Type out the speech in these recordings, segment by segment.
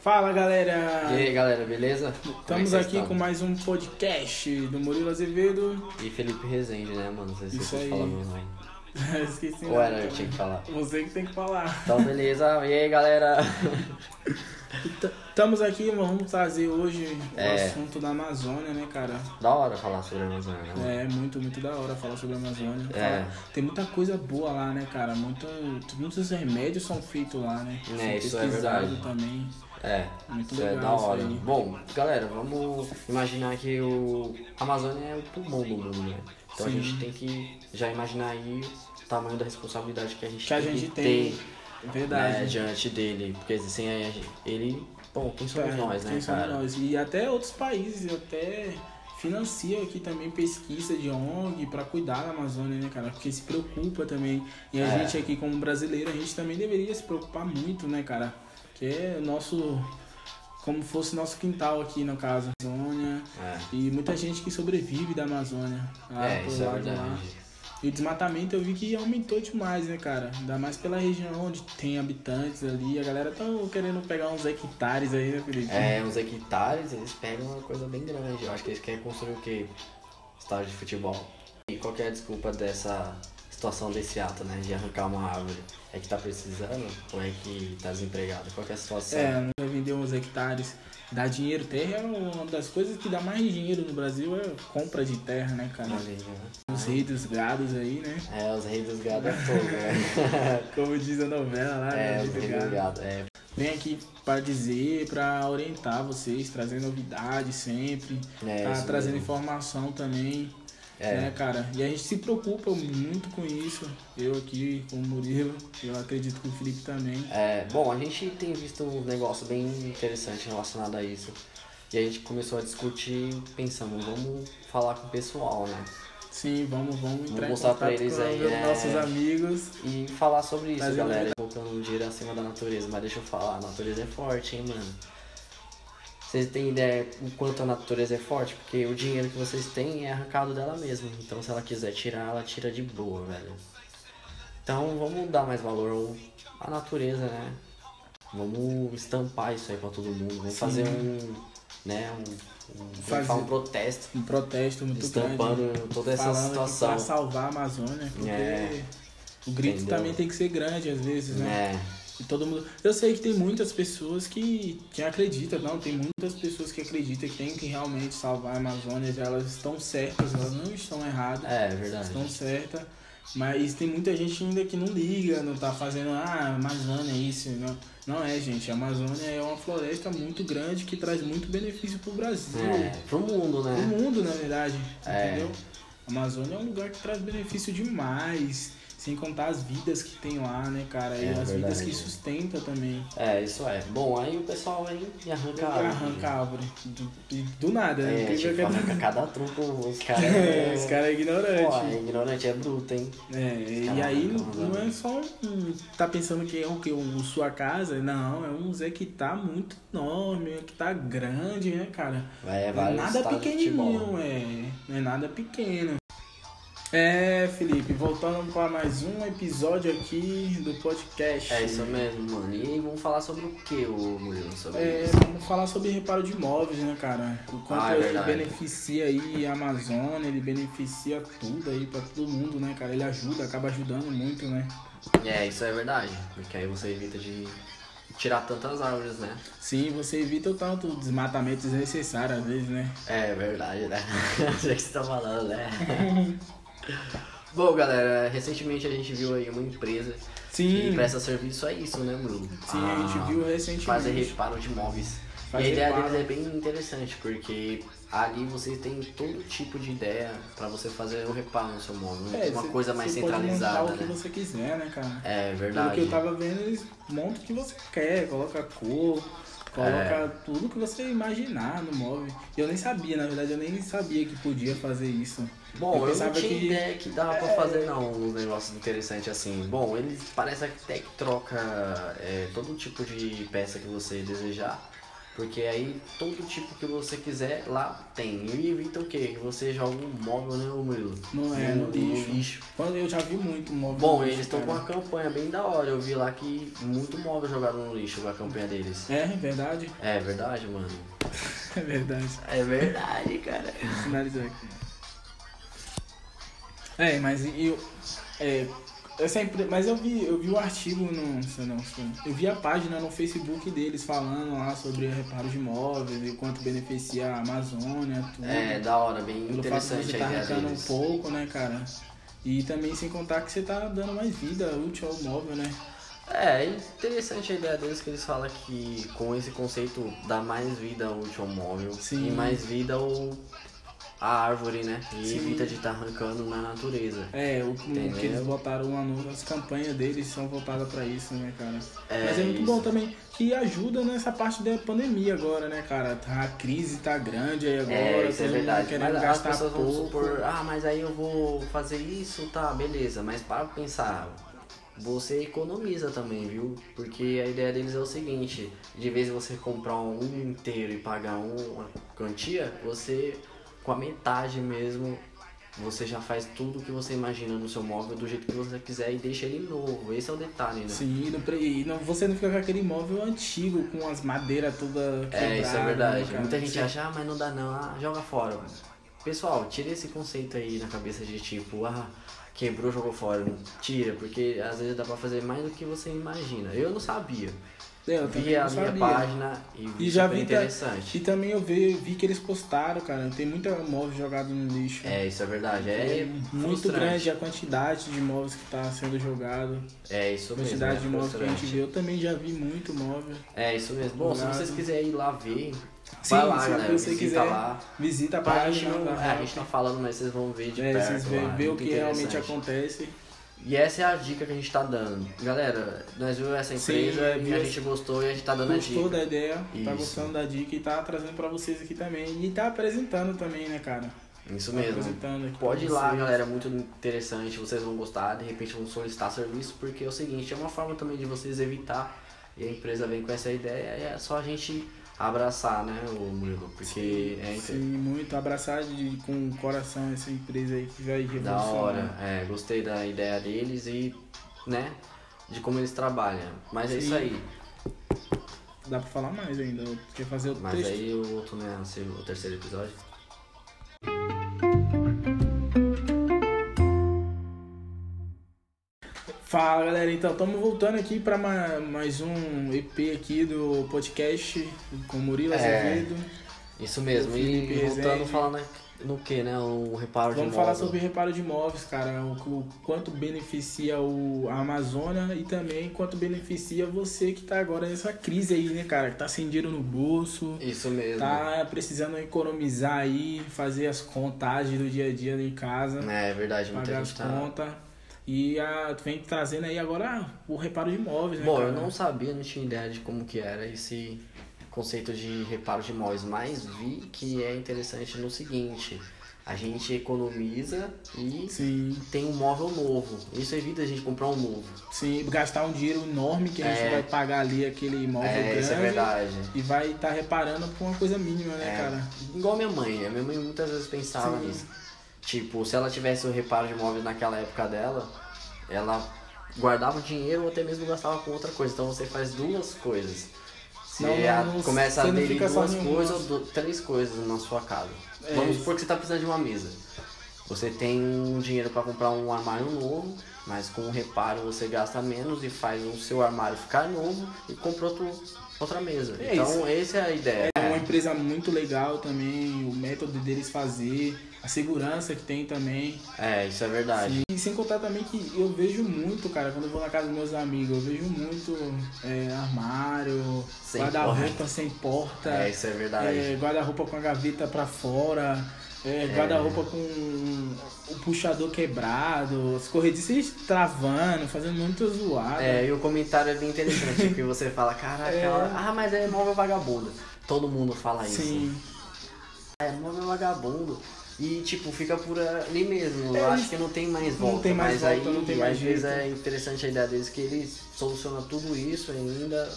Fala galera! E aí galera, beleza? Estamos é aqui com mais um podcast do Murilo Azevedo. E Felipe Rezende, né, mano? Se Isso aí. fala mesmo aí. Esqueci Ou era eu tinha que falar? Você que tem que falar. Então beleza, e aí galera? Estamos aqui, vamos trazer hoje o É. assunto da Amazônia, né, cara? Da hora falar sobre a Amazônia, né? É muito, muito da hora falar sobre a Amazônia. É. Tem muita coisa boa lá, né, cara? Muito, muitos remédios são feitos lá, né? É, São isso é verdade. também. É, Muito isso é da hora. Bom, galera, vamos imaginar que o a Amazônia é o pulmão do mundo, né? Então a Sim. gente tem que já imaginar aí o tamanho da responsabilidade que a gente Que a tem gente que tem. ter Verdade. né, diante dele. Porque sem a gente- ele, bom, quem somos É, nós, né, quem somos cara? nós. E até outros países até financiam aqui também pesquisa de ONG para cuidar da Amazônia, né, cara? Porque se preocupa também. E a É. gente aqui como brasileiro, a gente também deveria se preocupar muito, né, cara? Que é o nosso como fosse nosso quintal aqui no caso, Amazônia. É. E muita gente que sobrevive da Amazônia. lá É, isso é lado lá. verdade. E o desmatamento eu vi que aumentou demais, né, cara? Ainda mais pela região onde tem habitantes ali. A galera tá querendo pegar uns hectares aí, né, Felipe? É, uns hectares, eles pegam uma coisa bem grande. Eu acho que eles querem construir o quê? Estádio de futebol. E qual que é a desculpa dessa situação desse ato, né? De arrancar uma árvore? É que tá precisando ou é que tá desempregado? Qual é a situação? É, não vai vender uns hectares. Dá dinheiro, terra é uma das coisas que dá mais dinheiro no Brasil é compra de terra, né, cara? Olha né? Os reis dos gados aí, né? É, os reis dos gados é fogo, né? Como diz a novela lá, né? é, Rei os reis dos gados. É, Vem aqui para dizer, para orientar vocês, trazer novidades sempre, é tá trazendo mesmo. informação também, É. né, cara? E a gente se preocupa muito com isso. Eu aqui com o Murilo, eu acredito que o Felipe também. É, bom, a gente tem visto um negócio bem interessante relacionado a isso. E a gente começou a discutir, pensamos, vamos falar com o pessoal, né? Sim, vamos, vamos entrar em mostrar contato pra eles aí, é. nossos amigos. E falar sobre isso, galera. Colocando dinheiro acima da natureza. Mas deixa eu falar, a natureza é forte, hein, mano. Vocês têm ideia o quanto a natureza é forte? Porque o dinheiro que vocês têm é arrancado dela mesma. Então se ela quiser tirar, ela tira de boa, velho. Então vamos dar mais valor à natureza, né? Vamos estampar isso aí pra todo mundo. Vamos Sim. fazer um. né, um. um, Fazer- um protesto. Um protesto muito Estampando grande. toda essa falando situação. Pra salvar a Amazônia, porque É. o grito Entendeu? também tem que ser grande às vezes, né? É. E todo mundo. Eu sei que tem muitas pessoas que, que acreditam, não, tem muitas pessoas que acreditam que tem que realmente salvar a Amazônia, elas estão certas, elas não estão erradas, É, verdade. estão certas. Mas tem muita gente ainda que não liga, não tá fazendo, ah, Amazônia é isso. Não, não é, gente. A Amazônia é uma floresta muito grande que traz muito benefício pro Brasil. É, pro mundo, Pro né? mundo, na verdade. É. Entendeu? A Amazônia é um lugar que traz benefício demais. Sem contar as vidas que tem lá, né, cara? E É, as vidas verdade. que sustenta também. É, isso é. Bom, aí o pessoal vem e arranca E a árvore. arranca a árvore. Do, e do nada, né? É, tipo, é arranca cada truco, os caras. É, os caras é Pô, ignorantes. é ignorante, é bruto, hein? É, e aí mano. não é só um. Tá pensando que é o que? Um, sua casa? Não, é um Zé que tá muito enorme, que tá grande, né, cara? É Não é vários nada pequenininho, é. Não é nada pequeno. É, Felipe, voltando para mais um episódio aqui do podcast. É isso mesmo, mano. E vamos falar sobre o que, o Murilo? Sobre É, isso? vamos falar sobre reparo de imóveis, né, cara? O quanto Ah, é ele beneficia aí a Amazônia, ele beneficia tudo aí pra todo mundo, né, cara? Ele ajuda, acaba ajudando muito, né? É, isso é verdade. Porque aí você evita de tirar tantas árvores, né? Sim, você evita o tanto desmatamento desnecessário às vezes, né? É verdade, né? Já que você tá falando, né? Bom, galera, recentemente a gente viu aí uma empresa Sim, que presta serviço a isso, né, Bruno? sim, a gente Ah, viu recentemente. fazer reparo de móveis. Fazer e a ideia reparo. deles é bem interessante, porque ali você tem todo tipo de ideia pra você fazer o reparo no seu móvel. né? É, uma cê- coisa mais cê pode centralizada, montar o que né? você quiser, né, cara? É Pelo verdade. que eu tava vendo, eles montam o que você quer, coloca cor, coloca É. tudo que você imaginar no móvel. Eu nem sabia, na verdade, eu nem sabia que podia fazer isso. Bom, eu eu, não tinha que- ideia que dava pra fazer não um negócio interessante assim. Bom, eles parece até que troca é, todo tipo de peça que você desejar Porque aí todo tipo que você quiser lá tem. E evita o quê? Que você joga um móvel, né, Murilo? Não é, no lixo. Quando eu já vi muito móvel. Bom, no eles estão com cara. uma campanha bem da hora. Eu vi lá que muito móvel jogado no lixo a campanha deles. É, é verdade. É verdade, mano. É verdade. É verdade, cara. finalizar aqui. É, mas eu. É, essa. Mas eu vi, eu vi o artigo no. Não, não, eu vi a página no Facebook deles falando lá sobre reparo de imóveis e quanto beneficia a Amazônia, tudo. É, da hora, bem Pelo fato de interessante você tá arrancando um pouco, né, cara? E também sem contar que você tá dando mais vida útil ao móvel, né? É, é interessante a ideia deles que eles falam que com esse conceito dá mais vida útil ao móvel Sim. e mais vida ao a árvore, né? E Sim. evita de estar arrancando na natureza. É, o, o que eles botaram lá no, as campanhas deles são voltadas pra isso, né, cara? É, Mas é muito isso. bom também que ajuda nessa parte da pandemia agora, né, cara? Tá- A crise tá grande aí agora, É, isso é verdade. querendo Mas as gastar pessoas vão pouco. supor, ah, mas aí eu vou fazer isso, tá, beleza. Mas para pra pensar, você economiza também, viu? Porque a ideia deles é o seguinte, de vez em você comprar um inteiro e pagar uma quantia, você com a metade mesmo, você já faz tudo que você imagina no seu móvel do jeito que você quiser e deixa ele novo. Esse é o detalhe, né? Sim, e, não você não fica com aquele imóvel antigo, com as madeiras toda quebrada. É, isso é verdade. cara? Muita gente acha, ah, mas não dá não, ah, joga fora. Pessoal, tira esse conceito aí na cabeça de tipo, ah, quebrou, jogou fora. Tira, porque às vezes dá pra fazer mais do que você imagina. Eu não sabia. É, eu Vi a minha página e vi E já vi, interessante. e também eu vi, vi que eles postaram, cara. Tem muita móvel jogado no lixo. É, isso é verdade. É, muito frustrante. grande a quantidade de imóveis que tá sendo jogado. É isso A mesmo. quantidade é de imóveis que a gente vê. Eu também já vi muito móvel. É isso mesmo. Bom, se Jogado. vocês quiserem ir lá ver, Sim, vai lá, se galera. você visita quiser, lá. Visita a Pra gente página. não, da é, a gente tá falando, mas vocês vão ver de É, perto. vocês vê, lá, vê o muito que realmente acontece. E essa é a dica que a gente tá dando. Galera, nós vimos essa Sim, empresa é, e a gente gostou e a gente tá dando a Gostou dica. da ideia, tá Isso. gostando da dica e tá trazendo pra vocês aqui também. E tá apresentando também, né, cara? Isso Tá mesmo. apresentando aqui Pode ir lá, vocês. galera, é muito interessante, vocês vão gostar, de repente vão solicitar serviço, porque é o seguinte, é uma forma também de vocês evitar, e a empresa vem com essa ideia, e é só a gente abraçar, né, o Murilo, porque é inter- Sim, muito. Abraçar de, com o coração essa empresa aí que vai da revolucionar. hora, é, gostei da ideia deles e, né, de como eles trabalham. Mas é isso Sim. aí. Dá pra falar mais ainda. Quer fazer o Mas texto? aí o outro, né, o terceiro episódio. Fala galera, então estamos voltando aqui para mais um EP aqui do podcast com Murilo É, Azevedo. Isso mesmo, e voltando falando no que, né, o reparo Vamos de falar móvel. sobre reparo de imóveis, cara, o, o quanto beneficia o, a Amazônia e também quanto beneficia você que tá agora nessa crise aí, né, cara, que tá sem dinheiro no bolso, Isso mesmo. tá precisando economizar aí, fazer as contagens do dia a dia em casa. É, é verdade, muita pagar as gente tá... contas. E a, vem trazendo aí agora o reparo de imóveis, né, Bom, cara? eu não sabia, não tinha ideia de como que era esse conceito de reparo de imóveis, mas vi que é interessante no seguinte, a gente economiza e Sim, tem um móvel novo. Isso evita a gente comprar um novo. sim, gastar um dinheiro enorme que a gente É. vai pagar ali aquele imóvel é, grande isso é verdade. e vai estar reparando por uma coisa mínima, né, É, cara? Igual minha mãe, a minha mãe muitas vezes pensava Sim. nisso. Tipo, se ela tivesse o reparo de imóveis naquela época dela, ela guardava o dinheiro ou até mesmo gastava com outra coisa. Então você faz duas coisas. Você Não, não, começa a aderir duas coisas ou três coisas na sua casa. É Vamos isso. supor que você está precisando de uma mesa. Você tem um dinheiro para comprar um armário novo, mas com o reparo você gasta menos e faz o seu armário ficar novo e compra outro, outra mesa. É então, essa é a ideia. É uma empresa muito legal também, o método deles fazer, a segurança que tem também. É, isso é verdade. E sem contar também que eu vejo muito, cara, quando eu vou na casa dos meus amigos, eu vejo muito é, armário, guarda-roupa sem porta, É, isso é verdade. é, guarda-roupa com a gaveta pra fora, é, guarda-roupa com o puxador quebrado, as corrediças travando, fazendo muito zoada. É, e o comentário é bem interessante, porque você fala, caraca, É. ela- ah, mas é móvel vagabundo. Todo mundo fala isso. Sim, É, móvel vagabundo. E, tipo, fica por ali mesmo. É, Eu acho que não tem mais não volta. tem mais mas volta, aí, não tem mais às vezes, é interessante a ideia deles que eles solucionam tudo isso ainda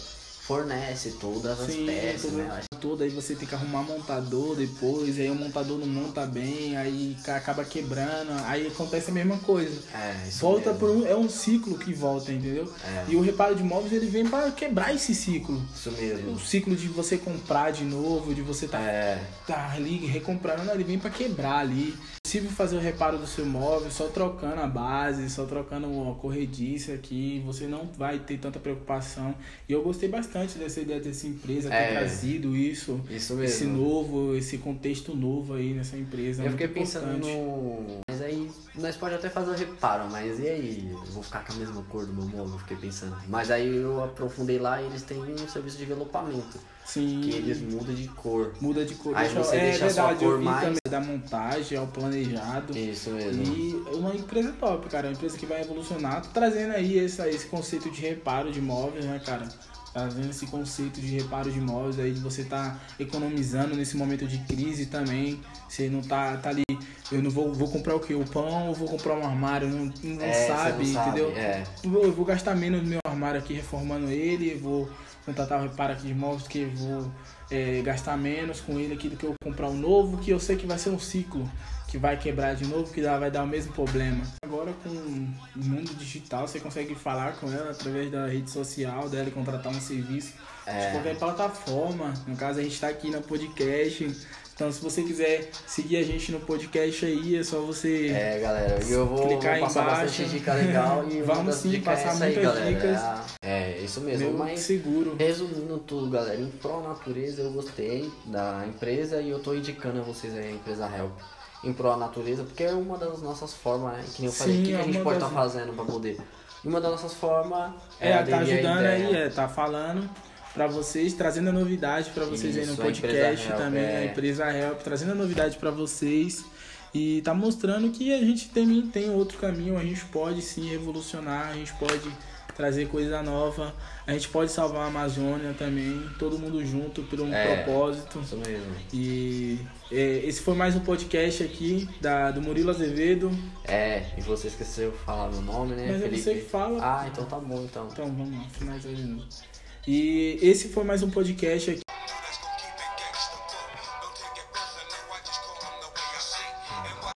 fornece todas as Sim, peças, tudo- né? Tudo, aí você tem que arrumar montador depois, aí o montador não monta bem, aí ca- acaba quebrando, aí acontece a mesma coisa. É, isso Volta mesmo. por um, é um ciclo que volta, entendeu? É. E o reparo de móveis ele vem para quebrar esse ciclo. Isso mesmo. O ciclo de você comprar de novo, de você tá, É, tá ali recomprando, ele vem para quebrar ali. É possível fazer o reparo do seu móvel só trocando a base, só trocando a corrediça aqui, você não vai ter tanta preocupação. E eu gostei bastante dessa ideia dessa empresa ter É. trazido isso, isso esse novo, esse contexto novo aí nessa empresa. Eu muito fiquei pensando importante. no. Nós pode até fazer o reparo, mas e aí? Eu vou ficar com a mesma cor do meu móvel, fiquei pensando. Mas aí eu aprofundei lá e eles têm um serviço de envelopamento, Sim. que eles mudam de cor. Muda de cor. Aí Deixa- você é deixa a sua verdade, cor eu vi mais- da montagem ao planejado. Isso mesmo. E uma empresa top, cara. Uma empresa que vai evolucionar. Trazendo aí esse, esse conceito de reparo de móveis, né, cara? Trazendo esse conceito de reparo de móveis aí, de você tá economizando nesse momento de crise também. Você não tá, tá ali, eu não vou, vou comprar o quê? O pão ou vou comprar um armário? Não, não É, sabe, não sabe, entendeu? É. Eu vou, eu vou gastar menos no meu armário aqui reformando ele, vou contratar o reparo aqui de móveis que eu vou é, gastar menos com ele aqui do que eu comprar um novo, que eu sei que vai ser um ciclo, que vai quebrar de novo, que vai dar o mesmo problema. Agora com o mundo digital, você consegue falar com ela através da rede social dela e contratar um serviço de É. qualquer plataforma. No caso, a gente está aqui na podcast. Então, se você quiser seguir a gente no podcast aí, é só você É, galera, eu vou, Clicar vou passar embaixo. bastante dica legal e Vamos sim, dicas é passar essa aí, muitas galera. É, isso mesmo, meu mas seguro. resumindo tudo, galera, em pró natureza eu gostei da empresa e eu tô indicando a vocês aí a empresa Help. Em pró natureza, porque é uma das nossas formas, né? Que nem eu falei, o que, que é a gente pode das- estar fazendo pra poder? Uma das nossas formas É, tá aderir à ajudando aí, é, tá falando pra vocês, trazendo a novidade pra vocês aí no Isso, podcast Help, também, é. a empresa Help, trazendo a novidade pra vocês e tá mostrando que a gente também tem outro caminho, a gente pode sim revolucionar, a gente pode trazer coisa nova, a gente pode salvar a Amazônia também, todo mundo junto por um É. propósito. Isso mesmo. E é, esse foi mais um podcast aqui da, do Murilo Azevedo. É, e você esqueceu de falar meu nome, né, Mas é Felipe? você que fala. Ah, então tá bom, então. Então vamos lá, finalizar de novo. E esse foi mais um podcast aqui.